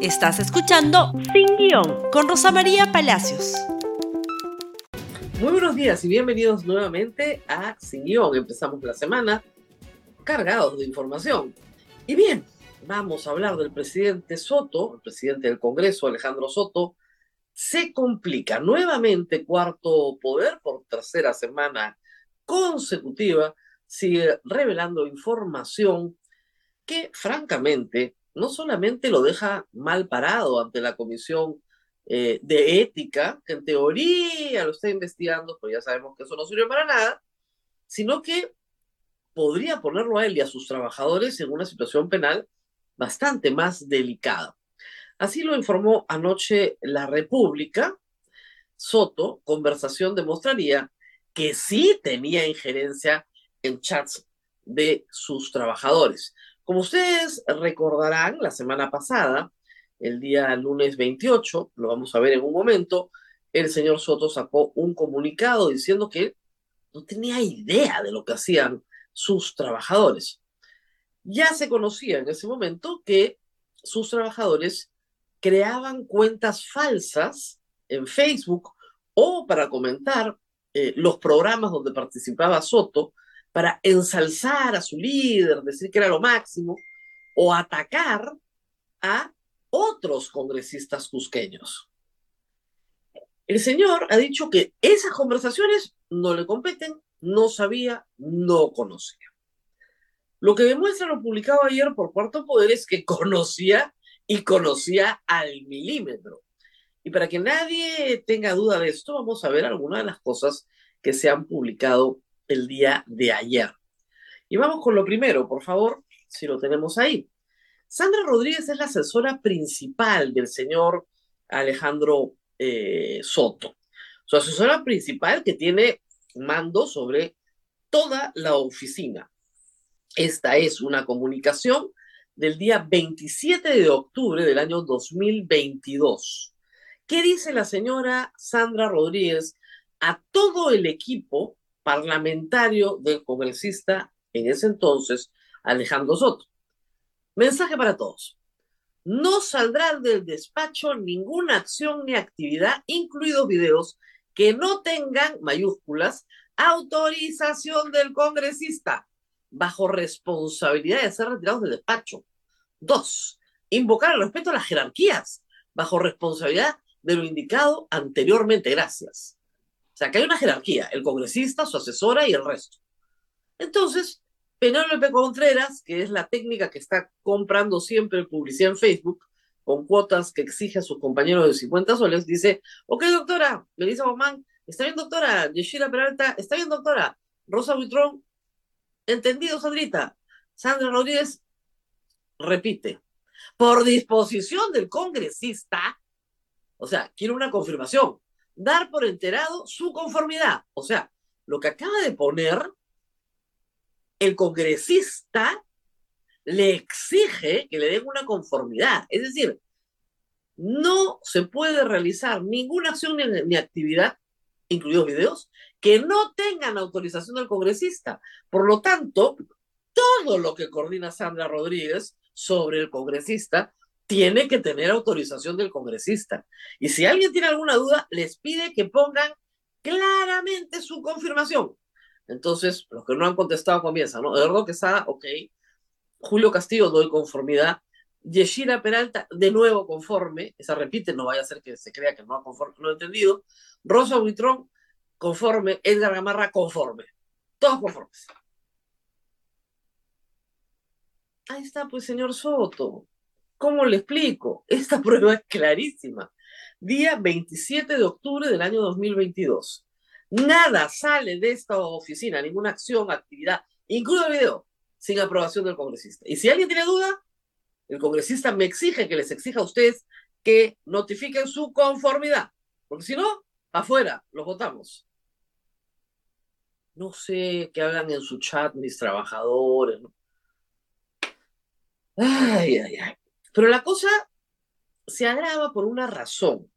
Estás escuchando Sin Guión con Rosa María Palacios. Muy buenos días y bienvenidos nuevamente a Sin Guión. Empezamos la semana cargados de información. Y bien, vamos a hablar del presidente Soto, el presidente del Congreso, Alejandro Soto. Se complica nuevamente cuarto poder por tercera semana consecutiva, sigue revelando información que francamente no solamente lo deja mal parado ante la Comisión eh, de Ética, que en teoría lo está investigando, pero ya sabemos que eso no sirve para nada, sino que podría ponerlo a él y a sus trabajadores en una situación penal bastante más delicada. Así lo informó anoche la República. Soto, conversación demostraría que sí tenía injerencia en chats de sus trabajadores. Como ustedes recordarán, la semana pasada, el día lunes 28, lo vamos a ver en un momento, el señor Soto sacó un comunicado diciendo que no tenía idea de lo que hacían sus trabajadores. Ya se conocía en ese momento que sus trabajadores creaban cuentas falsas en Facebook o para comentar eh, los programas donde participaba Soto para ensalzar a su líder, decir que era lo máximo, o atacar a otros congresistas cusqueños. El señor ha dicho que esas conversaciones no le competen, no sabía, no conocía. Lo que demuestra lo publicado ayer por Cuarto Poder es que conocía y conocía al milímetro. Y para que nadie tenga duda de esto, vamos a ver algunas de las cosas que se han publicado el día de ayer. Y vamos con lo primero, por favor, si lo tenemos ahí. Sandra Rodríguez es la asesora principal del señor Alejandro eh, Soto. Su asesora principal que tiene mando sobre toda la oficina. Esta es una comunicación del día 27 de octubre del año 2022. ¿Qué dice la señora Sandra Rodríguez a todo el equipo parlamentario del congresista en ese entonces, Alejandro Soto. Mensaje para todos. No saldrá del despacho ninguna acción ni actividad, incluidos videos, que no tengan mayúsculas autorización del congresista bajo responsabilidad de ser retirados del despacho. Dos, invocar el respeto a las jerarquías bajo responsabilidad de lo indicado anteriormente. Gracias. O sea, que hay una jerarquía, el congresista, su asesora y el resto. Entonces, Penélope Contreras, que es la técnica que está comprando siempre publicidad en Facebook, con cuotas que exige a sus compañeros de 50 soles, dice, ok, doctora, Melissa Bowman, está bien, doctora, Yeshira Peralta, está bien, doctora, Rosa Buitrón, entendido, Sandrita. Sandra Rodríguez repite, por disposición del congresista, o sea, quiere una confirmación, dar por enterado su conformidad. O sea, lo que acaba de poner el congresista le exige que le den una conformidad. Es decir, no se puede realizar ninguna acción ni, actividad, incluidos videos, que no tengan autorización del congresista. Por lo tanto, todo lo que coordina Sandra Rodríguez sobre el congresista tiene que tener autorización del congresista. Y si alguien tiene alguna duda, les pide que pongan claramente su confirmación. Entonces, los que no han contestado comienzan, ¿no? Eduardo Quesada, ok. Julio Castillo, doy conformidad. Yeshira Peralta, de nuevo conforme. Esa repite, no vaya a ser que se crea que no ha, conforme, no ha entendido. Rosa Buitrón, conforme. Edgar Gamarra, conforme. Todos conformes. Ahí está, pues, señor Soto. ¿Cómo le explico? Esta prueba es clarísima. Día 27 de octubre del año 2022. Nada sale de esta oficina, ninguna acción, actividad, incluso el video, sin aprobación del congresista. Y si alguien tiene duda, el congresista me exige que les exija a ustedes que notifiquen su conformidad. Porque si no, afuera, los votamos. No sé qué hagan en su chat mis trabajadores. Ay, ay, ay. Pero la cosa se agrava por una razón.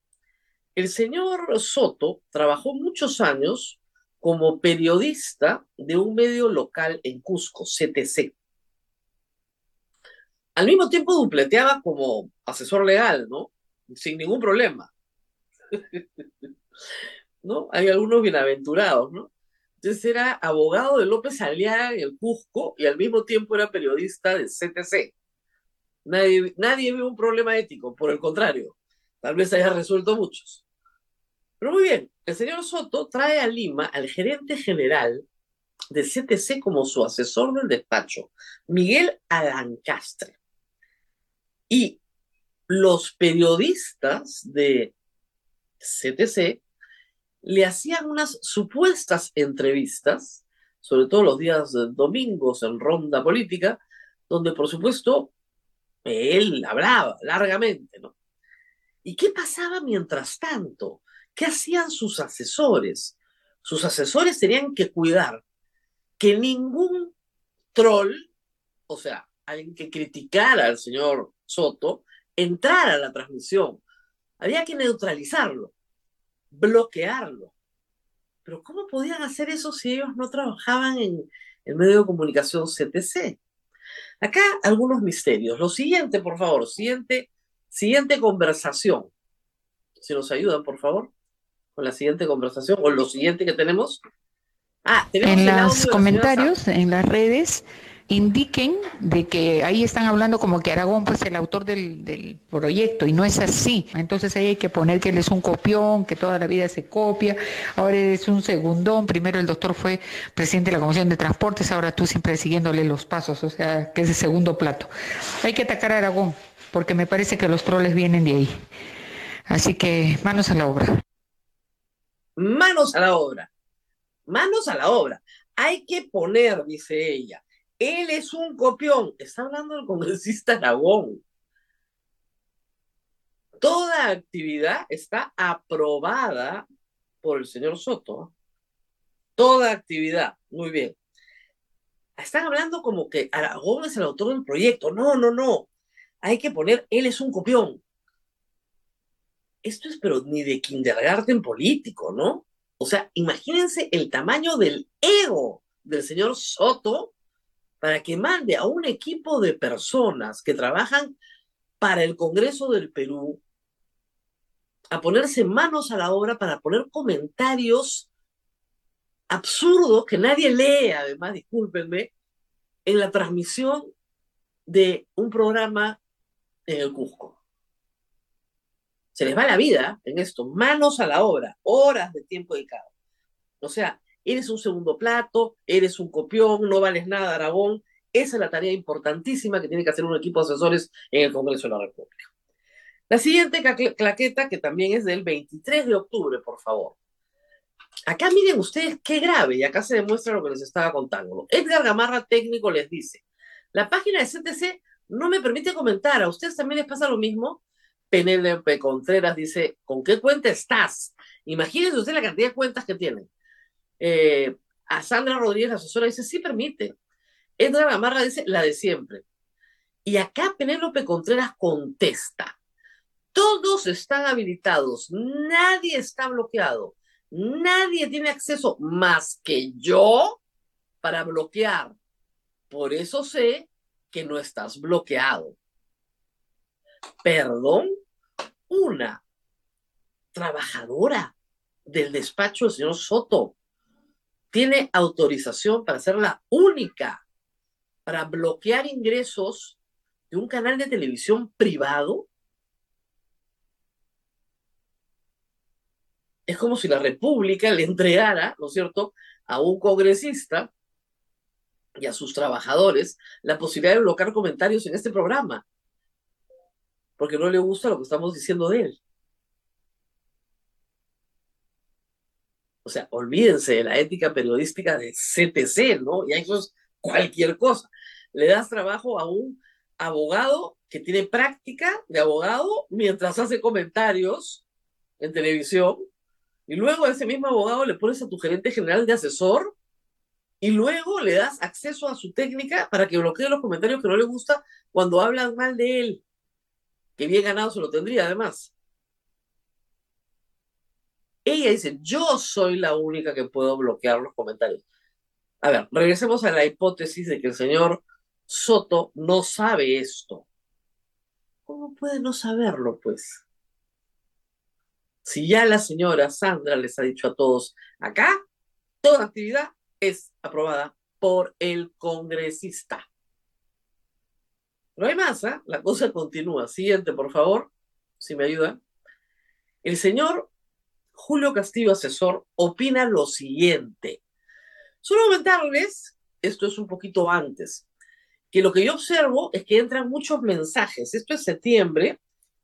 El señor Soto trabajó muchos años como periodista de un medio local en Cusco, CTC. Al mismo tiempo dupleteaba como asesor legal, ¿no? Sin ningún problema. ¿No? Hay algunos bienaventurados, ¿no? Entonces era abogado de López Aliaga en el Cusco y al mismo tiempo era periodista del CTC. Nadie, nadie un problema ético, por el contrario, tal vez haya resuelto muchos. Pero muy bien, el señor Soto trae a Lima al gerente general de CTC como su asesor del despacho, Miguel Alancastre. Y los periodistas de CTC le hacían unas supuestas entrevistas, sobre todo los días domingos en ronda política, donde por supuesto él hablaba largamente, ¿no? ¿Y qué pasaba mientras tanto? ¿Qué hacían sus asesores? Sus asesores tenían que cuidar que ningún troll, o sea, alguien que criticara al señor Soto, entrara a la transmisión. Había que neutralizarlo, bloquearlo. Pero ¿cómo podían hacer eso si ellos no trabajaban en el medio de comunicación CTC? Acá algunos misterios. Lo siguiente, por favor, siguiente, siguiente conversación. Si nos ayudan, por favor, con la siguiente conversación o lo siguiente que tenemos. Ah, en los comentarios, en las redes, indiquen de que ahí están hablando como que Aragón pues el autor del, proyecto y no es así. Entonces ahí hay que poner que él es un copión, que toda la vida se copia, ahora es un segundón, primero el doctor fue presidente de la Comisión de Transportes, ahora tú siempre siguiéndole los pasos, o sea, que es el segundo plato. Hay que atacar a Aragón, porque me parece que los troles vienen de ahí. Así que manos a la obra. Manos a la obra manos a la obra. Hay que poner, dice ella, él es un copión. Está hablando el congresista Aragón. Toda actividad está aprobada por el señor Soto. Toda actividad. Muy bien. Están hablando como que Aragón es el autor del proyecto. No, no, no. Hay que poner, él es un copión. Esto es, pero ni de kindergarten político, ¿no? O sea, imagínense el tamaño del ego del señor Soto para que mande a un equipo de personas que trabajan para el Congreso del Perú a ponerse manos a la obra para poner comentarios absurdos que nadie lee, además, discúlpenme, en la transmisión de un programa en el Cusco se les va la vida en esto, manos a la obra, horas de tiempo dedicado. O sea, eres un segundo plato, eres un copión, no vales nada, Aragón. Esa es la tarea importantísima que tiene que hacer un equipo de asesores en el Congreso de la República. La siguiente claqueta, que también es del 23 de octubre, por favor. Acá miren ustedes qué grave, y acá se demuestra lo que les estaba contando. Edgar Gamarra, técnico, les dice, la página de CTC no me permite comentar, ¿a ustedes también les pasa lo mismo? Penélope Contreras dice, ¿con qué cuenta estás? Imagínense usted la cantidad de cuentas que tiene. Eh, a Sandra Rodríguez, la asesora, dice, sí permite. Edra Gamarra dice, la de siempre. Y acá Penélope Contreras contesta, todos están habilitados, nadie está bloqueado, nadie tiene acceso más que yo para bloquear. Por eso sé que no estás bloqueado. Perdón, una trabajadora del despacho del señor Soto tiene autorización para ser la única para bloquear ingresos de un canal de televisión privado. Es como si la República le entregara, ¿no es cierto?, a un congresista y a sus trabajadores la posibilidad de bloquear comentarios en este programa porque no le gusta lo que estamos diciendo de él. O sea, olvídense de la ética periodística de CTC, ¿no? Y eso es cualquier cosa. Le das trabajo a un abogado que tiene práctica de abogado mientras hace comentarios en televisión, y luego a ese mismo abogado le pones a tu gerente general de asesor, y luego le das acceso a su técnica para que bloquee los comentarios que no le gusta cuando hablan mal de él que bien ganado se lo tendría además. Ella dice, yo soy la única que puedo bloquear los comentarios. A ver, regresemos a la hipótesis de que el señor Soto no sabe esto. ¿Cómo puede no saberlo, pues? Si ya la señora Sandra les ha dicho a todos, acá toda actividad es aprobada por el congresista. No hay más, ¿eh? la cosa continúa. Siguiente, por favor, si me ayudan. El señor Julio Castillo, asesor, opina lo siguiente. Solo comentarles, esto es un poquito antes, que lo que yo observo es que entran muchos mensajes. Esto es septiembre,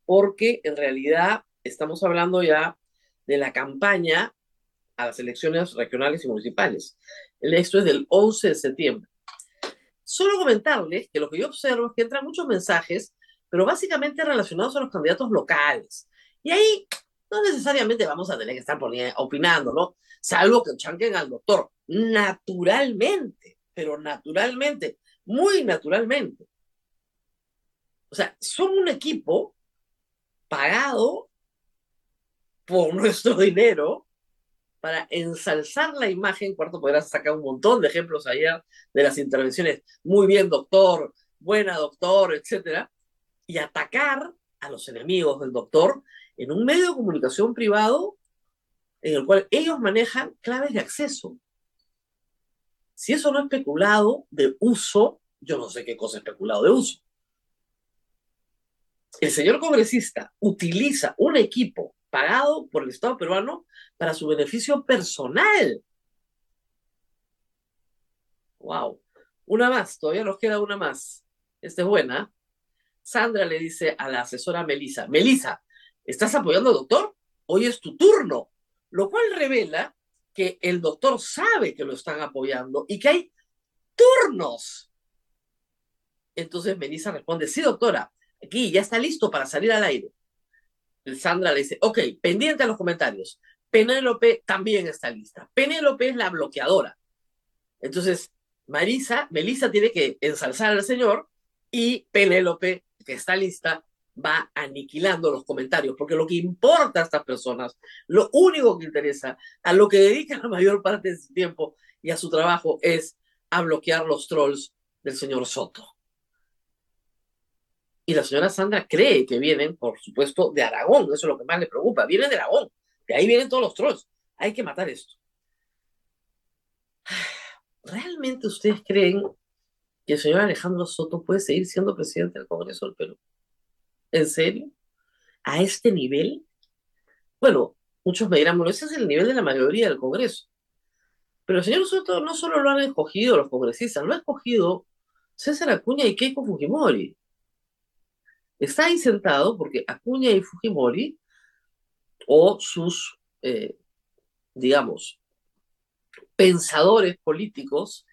porque en realidad estamos hablando ya de la campaña a las elecciones regionales y municipales. Esto es del 11 de septiembre. Solo comentarles que lo que yo observo es que entran muchos mensajes, pero básicamente relacionados a los candidatos locales. Y ahí no necesariamente vamos a tener que estar opinando, ¿no? Salvo que chanquen al doctor. Naturalmente, pero naturalmente, muy naturalmente. O sea, son un equipo pagado por nuestro dinero para ensalzar la imagen. Cuarto, podrás sacar un montón de ejemplos allá de las intervenciones. Muy bien, doctor, buena doctor, etcétera. Y atacar a los enemigos del doctor en un medio de comunicación privado en el cual ellos manejan claves de acceso. Si eso no es especulado de uso, yo no sé qué cosa es especulado de uso. El señor congresista utiliza un equipo pagado por el Estado peruano para su beneficio personal. Wow. Una más, todavía nos queda una más. Esta es buena. Sandra le dice a la asesora Melisa, Melisa, ¿Estás apoyando al doctor? Hoy es tu turno. Lo cual revela que el doctor sabe que lo están apoyando y que hay turnos. Entonces Melissa responde, sí, doctora, aquí ya está listo para salir al aire. Sandra le dice, ok, pendiente a los comentarios. Penélope también está lista. Penélope es la bloqueadora. Entonces, Marisa, Melissa tiene que ensalzar al señor y Penélope, que está lista, va aniquilando los comentarios, porque lo que importa a estas personas, lo único que interesa, a lo que dedican la mayor parte de su tiempo y a su trabajo es a bloquear los trolls del señor Soto. Y la señora Sandra cree que vienen, por supuesto, de Aragón, eso es lo que más le preocupa, vienen de Aragón, de ahí vienen todos los trolls, hay que matar esto. ¿Realmente ustedes creen que el señor Alejandro Soto puede seguir siendo presidente del Congreso del Perú? ¿En serio? ¿A este nivel? Bueno, muchos me dirán, bueno, ese es el nivel de la mayoría del Congreso. Pero el señor Soto no solo lo han escogido los congresistas, lo ha escogido César Acuña y Keiko Fujimori. Está ahí sentado porque Acuña y Fujimori, o sus, eh, digamos, pensadores políticos,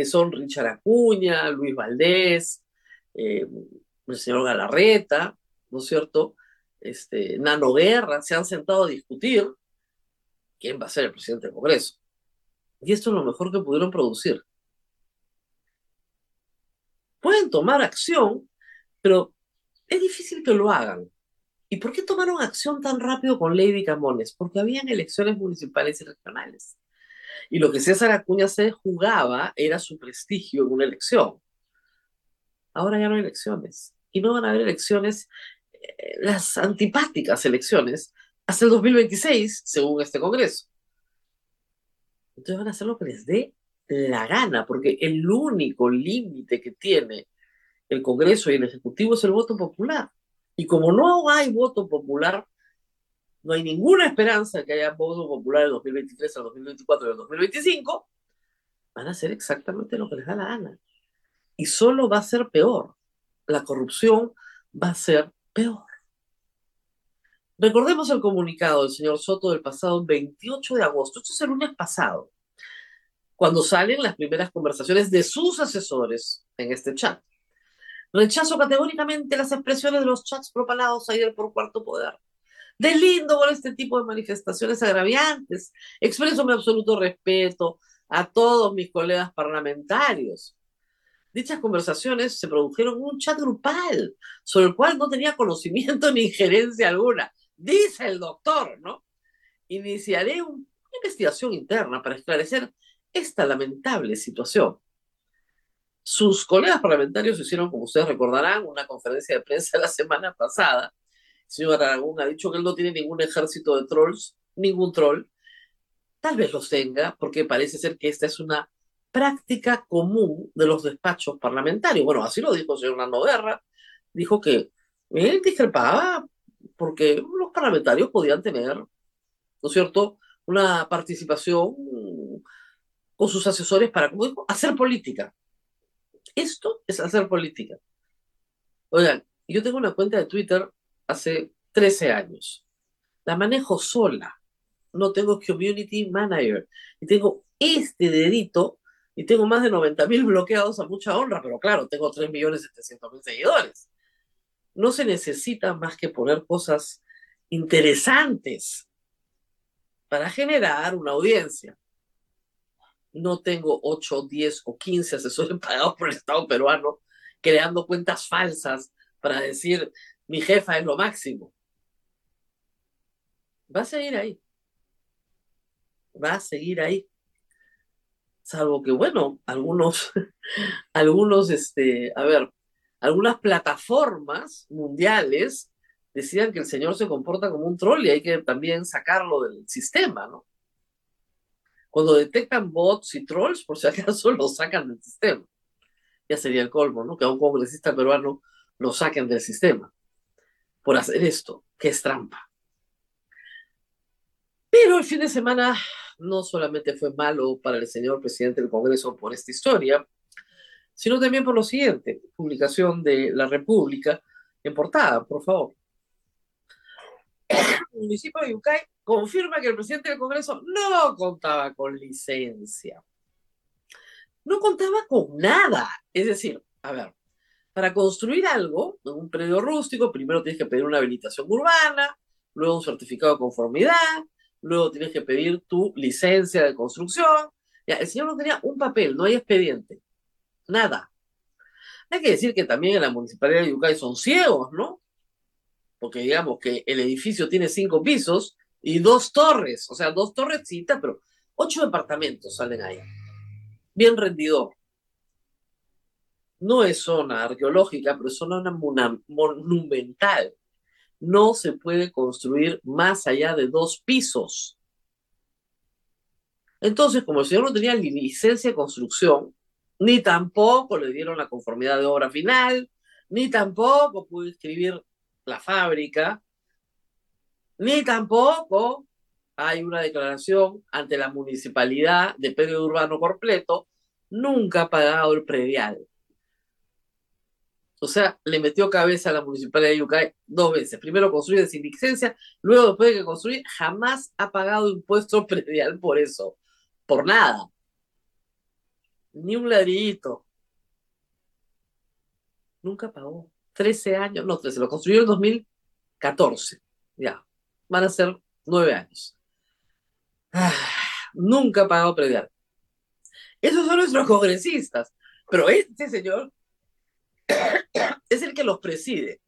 que son Richard Acuña, Luis Valdés, eh, el señor Galarreta, ¿no es cierto? Este, Nano Guerra, se han sentado a discutir quién va a ser el presidente del Congreso. Y esto es lo mejor que pudieron producir. Pueden tomar acción, pero es difícil que lo hagan. ¿Y por qué tomaron acción tan rápido con Lady Camones? Porque habían elecciones municipales y regionales. Y lo que César Acuña se jugaba era su prestigio en una elección. Ahora ya no hay elecciones. Y no van a haber elecciones las antipáticas elecciones hasta el 2026, según este Congreso. Entonces van a hacer lo que les dé la gana, porque el único límite que tiene el Congreso y el Ejecutivo es el voto popular. Y como no hay voto popular, no hay ninguna esperanza de que haya voto popular del 2023 al 2024 y al 2025, van a hacer exactamente lo que les da la gana. Y solo va a ser peor. La corrupción va a ser peor. Recordemos el comunicado del señor Soto del pasado 28 de agosto, esto es el lunes pasado, cuando salen las primeras conversaciones de sus asesores en este chat. Rechazo categóricamente las expresiones de los chats propalados ayer por Cuarto Poder. Deslindo con este tipo de manifestaciones agraviantes. Expreso mi absoluto respeto a todos mis colegas parlamentarios. Dichas conversaciones se produjeron en un chat grupal, sobre el cual no tenía conocimiento ni injerencia alguna. Dice el doctor, ¿no? Iniciaré una investigación interna para esclarecer esta lamentable situación. Sus colegas parlamentarios hicieron, como ustedes recordarán, una conferencia de prensa la semana pasada. Señor Aragón ha dicho que él no tiene ningún ejército de trolls, ningún troll. Tal vez los tenga, porque parece ser que esta es una práctica común de los despachos parlamentarios. Bueno, así lo dijo el señor Nando Guerra. Dijo que él discrepaba porque los parlamentarios podían tener, ¿no es cierto?, una participación con sus asesores para, como dijo, hacer política. Esto es hacer política. Oigan, yo tengo una cuenta de Twitter hace 13 años. La manejo sola. No tengo community manager. Y tengo este dedito y tengo más de 90 mil bloqueados a mucha honra, pero claro, tengo 3 millones 700 mil seguidores. No se necesita más que poner cosas interesantes para generar una audiencia no tengo 8, 10 o 15 asesores pagados por el Estado peruano creando cuentas falsas para decir mi jefa es lo máximo. Va a seguir ahí. Va a seguir ahí. Salvo que, bueno, algunos, algunos, este, a ver, algunas plataformas mundiales decidan que el señor se comporta como un troll y hay que también sacarlo del sistema, ¿no? Cuando detectan bots y trolls, por si acaso lo sacan del sistema. Ya sería el colmo, ¿no? Que a un congresista peruano lo saquen del sistema por hacer esto, que es trampa. Pero el fin de semana no solamente fue malo para el señor presidente del Congreso por esta historia, sino también por lo siguiente, publicación de La República en portada, por favor. El municipio de Yucay confirma que el presidente del Congreso no contaba con licencia. No contaba con nada. Es decir, a ver, para construir algo en un predio rústico, primero tienes que pedir una habilitación urbana, luego un certificado de conformidad, luego tienes que pedir tu licencia de construcción. Ya, el señor no tenía un papel, no hay expediente, nada. Hay que decir que también en la municipalidad de Yucay son ciegos, ¿no? Porque digamos que el edificio tiene cinco pisos y dos torres, o sea, dos torrecitas, pero ocho departamentos salen ahí. Bien rendidor. No es zona arqueológica, pero es zona monumental. No se puede construir más allá de dos pisos. Entonces, como el señor no tenía licencia de construcción, ni tampoco le dieron la conformidad de obra final, ni tampoco pudo escribir la fábrica, ni tampoco hay una declaración ante la municipalidad de Pedro Urbano completo, nunca ha pagado el predial. O sea, le metió cabeza a la municipalidad de Yucay dos veces. Primero construye sin licencia, luego después de que construye, jamás ha pagado impuesto predial por eso. Por nada. Ni un ladrillito. Nunca pagó. 13 años, no, se lo construyó en 2014. Ya van a ser nueve años. Nunca ha pagado predial. Esos son nuestros congresistas, pero este señor es el que los preside.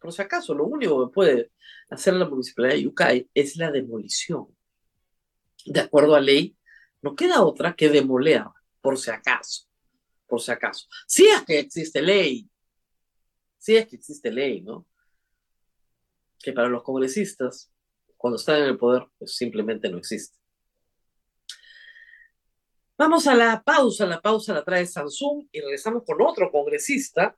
Por si acaso, lo único que puede hacer la municipalidad de Yucay es la demolición. De acuerdo a ley, no queda otra que demoler, por si acaso. Por si acaso. Si es que existe ley. Si es que existe ley, ¿no? que para los congresistas, cuando están en el poder, pues simplemente no existe. Vamos a la pausa, la pausa la trae Samsung y regresamos con otro congresista.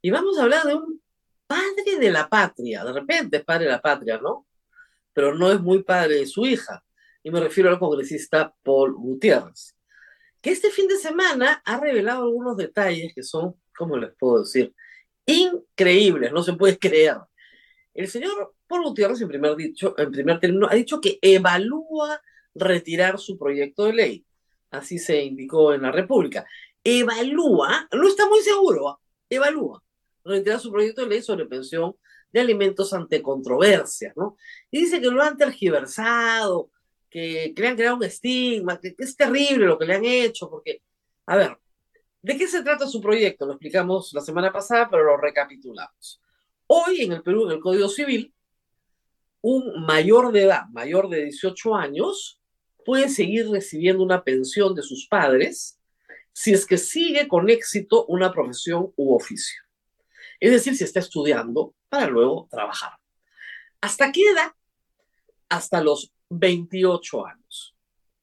Y vamos a hablar de un padre de la patria, de repente es padre de la patria, ¿no? pero no es muy padre de su hija. Y me refiero al congresista Paul Gutiérrez, que este fin de semana ha revelado algunos detalles que son, ¿cómo les puedo decir? Increíbles, no se puede creer. El señor Paul Gutiérrez, en primer, dicho, en primer término, ha dicho que evalúa retirar su proyecto de ley. Así se indicó en la República. Evalúa, no está muy seguro, evalúa retirar su proyecto de ley sobre pensión de alimentos ante controversias, ¿no? Y dice que lo han tergiversado, que, le han creado un estigma, que, es terrible lo que le han hecho, porque, a ver, ¿De qué se trata su proyecto? Lo explicamos la semana pasada, pero lo recapitulamos. Hoy en el Perú, en el Código Civil, un mayor de edad, mayor de 18 años, puede seguir recibiendo una pensión de sus padres si es que sigue con éxito una profesión u oficio. Es decir, si está estudiando para luego trabajar. ¿Hasta qué edad? Hasta los 28 años.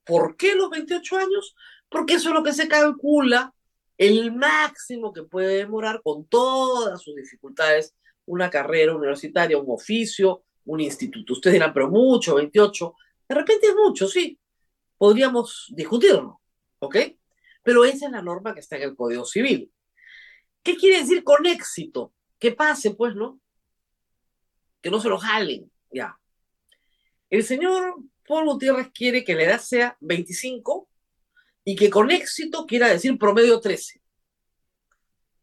¿Por qué los 28 años? Porque eso es lo que se calcula el máximo que puede demorar con todas sus dificultades una carrera universitaria, un oficio, un instituto. Ustedes dirán, pero mucho, 28. De repente es mucho, sí. Podríamos discutirlo, ¿ok? Pero esa es la norma que está en el Código Civil. ¿Qué quiere decir con éxito? Que pase, pues, ¿no? Que no se lo jalen, ya. El señor Paul Gutiérrez quiere que la edad sea 25 y que con éxito quiera decir promedio 13.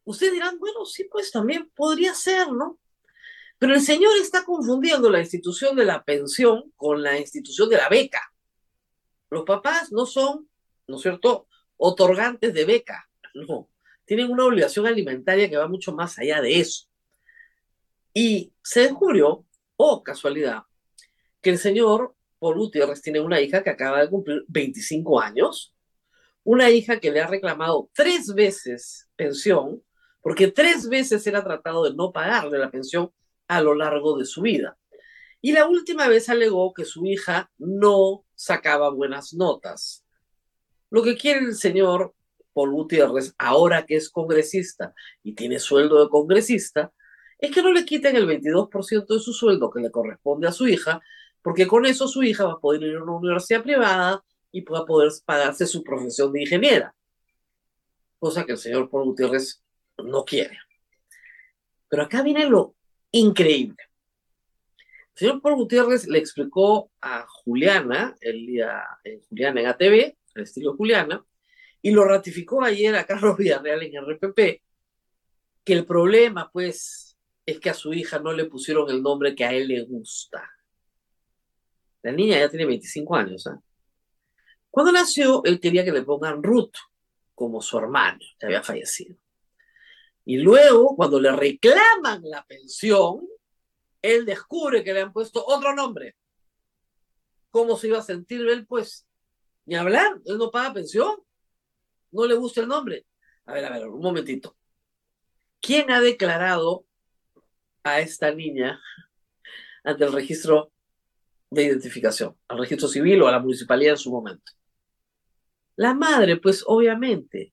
Ustedes dirán, bueno, sí, pues también podría ser, ¿no? Pero el señor está confundiendo la institución de la pensión con la institución de la beca. Los papás no son, ¿no es cierto?, otorgantes de beca, no. Tienen una obligación alimentaria que va mucho más allá de eso. Y se descubrió, oh casualidad, que el señor Paul Gutiérrez tiene una hija que acaba de cumplir 25 años, una hija que le ha reclamado tres veces pensión, porque tres veces era tratado de no pagarle la pensión a lo largo de su vida. Y la última vez alegó que su hija no sacaba buenas notas. Lo que quiere el señor Paul Gutiérrez, ahora que es congresista y tiene sueldo de congresista, es que no le quiten el 22% de su sueldo que le corresponde a su hija porque con eso su hija va a poder ir a una universidad privada y va a poder pagarse su profesión de ingeniera, cosa que el señor Paul Gutiérrez no quiere. Pero acá viene lo increíble. El señor Paul Gutiérrez le explicó a Juliana, el día en Juliana en ATV, el estilo Juliana, y lo ratificó ayer a Carlos Villarreal en RPP, que el problema, pues, es que a su hija no le pusieron el nombre que a él le gusta. La niña ya tiene 25 años. ¿eh? Cuando nació, él quería que le pongan Ruth, como su hermano, que había fallecido. Y luego, cuando le reclaman la pensión, él descubre que le han puesto otro nombre. ¿Cómo se iba a sentir él, pues? Ni hablar, él no paga pensión. No le gusta el nombre. A ver, a ver, un momentito. ¿Quién ha declarado a esta niña ante el registro de identificación, al registro civil o a la municipalidad en su momento. La madre, pues obviamente,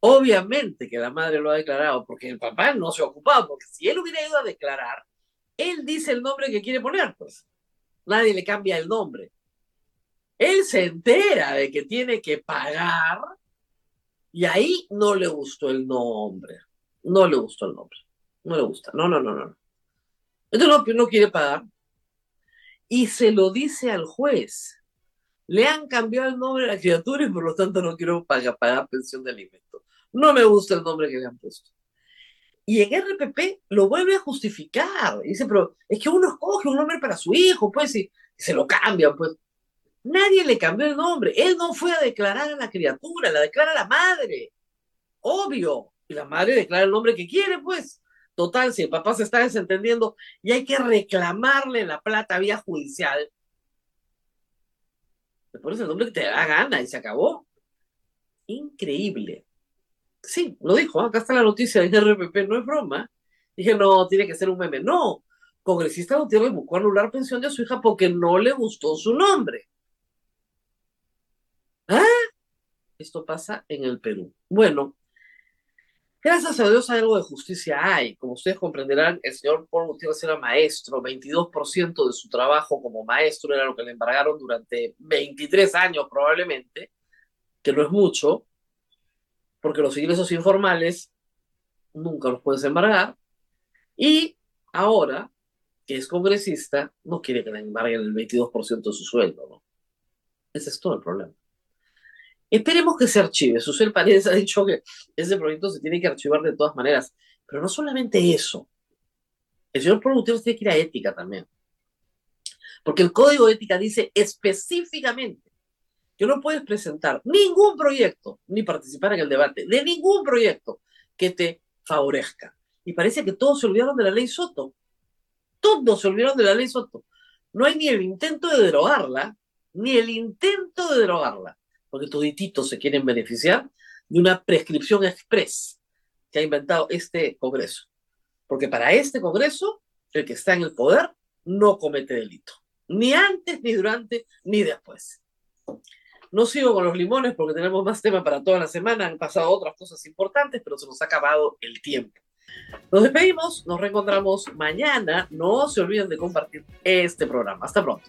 obviamente que la madre lo ha declarado, porque el papá no se ha ocupado, porque si él hubiera ido a declarar, él dice el nombre que quiere poner, pues. Nadie le cambia el nombre. Él se entera de que tiene que pagar y ahí no le gustó el nombre. No le gustó el nombre. No le gusta. No, no, no, no. Entonces no, no quiere pagar y se lo dice al juez. Le han cambiado el nombre a la criatura y por lo tanto no quiero pagar, pagar pensión de alimentos. No me gusta el nombre que le han puesto. Y en RPP lo vuelve a justificar. dice, pero es que uno escoge un nombre para su hijo, pues, y, se lo cambian, pues. Nadie le cambió el nombre. Él no fue a declarar a la criatura, la declara la madre. Obvio. Y la madre declara el nombre que quiere, pues. Total, si el papá se está desentendiendo y hay que reclamarle la plata vía judicial, te pones el nombre que te da gana y se acabó. Increíble. Sí, lo dijo, acá está la noticia de RPP, no es broma. Dije, no, tiene que ser un meme. No, congresista Gutiérrez buscó anular pensión de su hija porque no le gustó su nombre. ¿Ah? Esto pasa en el Perú. Bueno, Gracias a Dios algo de justicia hay. Como ustedes comprenderán, el señor Paul Gutiérrez era maestro, 22% de su trabajo como maestro era lo que le embargaron durante 23 años probablemente, que no es mucho, porque los ingresos informales nunca los puedes embargar. Y ahora, que es congresista, no quiere que le embarguen el 22% de su sueldo, ¿no? Ese es todo el problema. Esperemos que se archive. Susel Paredes ha dicho que ese proyecto se tiene que archivar de todas maneras. Pero no solamente eso. El señor productor tiene que ir a ética también. Porque el código de ética dice específicamente que no puedes presentar ningún proyecto ni participar en el debate de ningún proyecto que te favorezca. Y parece que todos se olvidaron de la ley Soto. Todos se olvidaron de la ley Soto. No hay ni el intento de derogarla, ni el intento de derogarla, porque todititos se quieren beneficiar de una prescripción express que ha inventado este Congreso. Porque para este Congreso, el que está en el poder no comete delito. Ni antes, ni durante, ni después. No sigo con los limones porque tenemos más tema para toda la semana. Han pasado otras cosas importantes, pero se nos ha acabado el tiempo. Nos despedimos, nos reencontramos mañana. No se olviden de compartir este programa. Hasta pronto.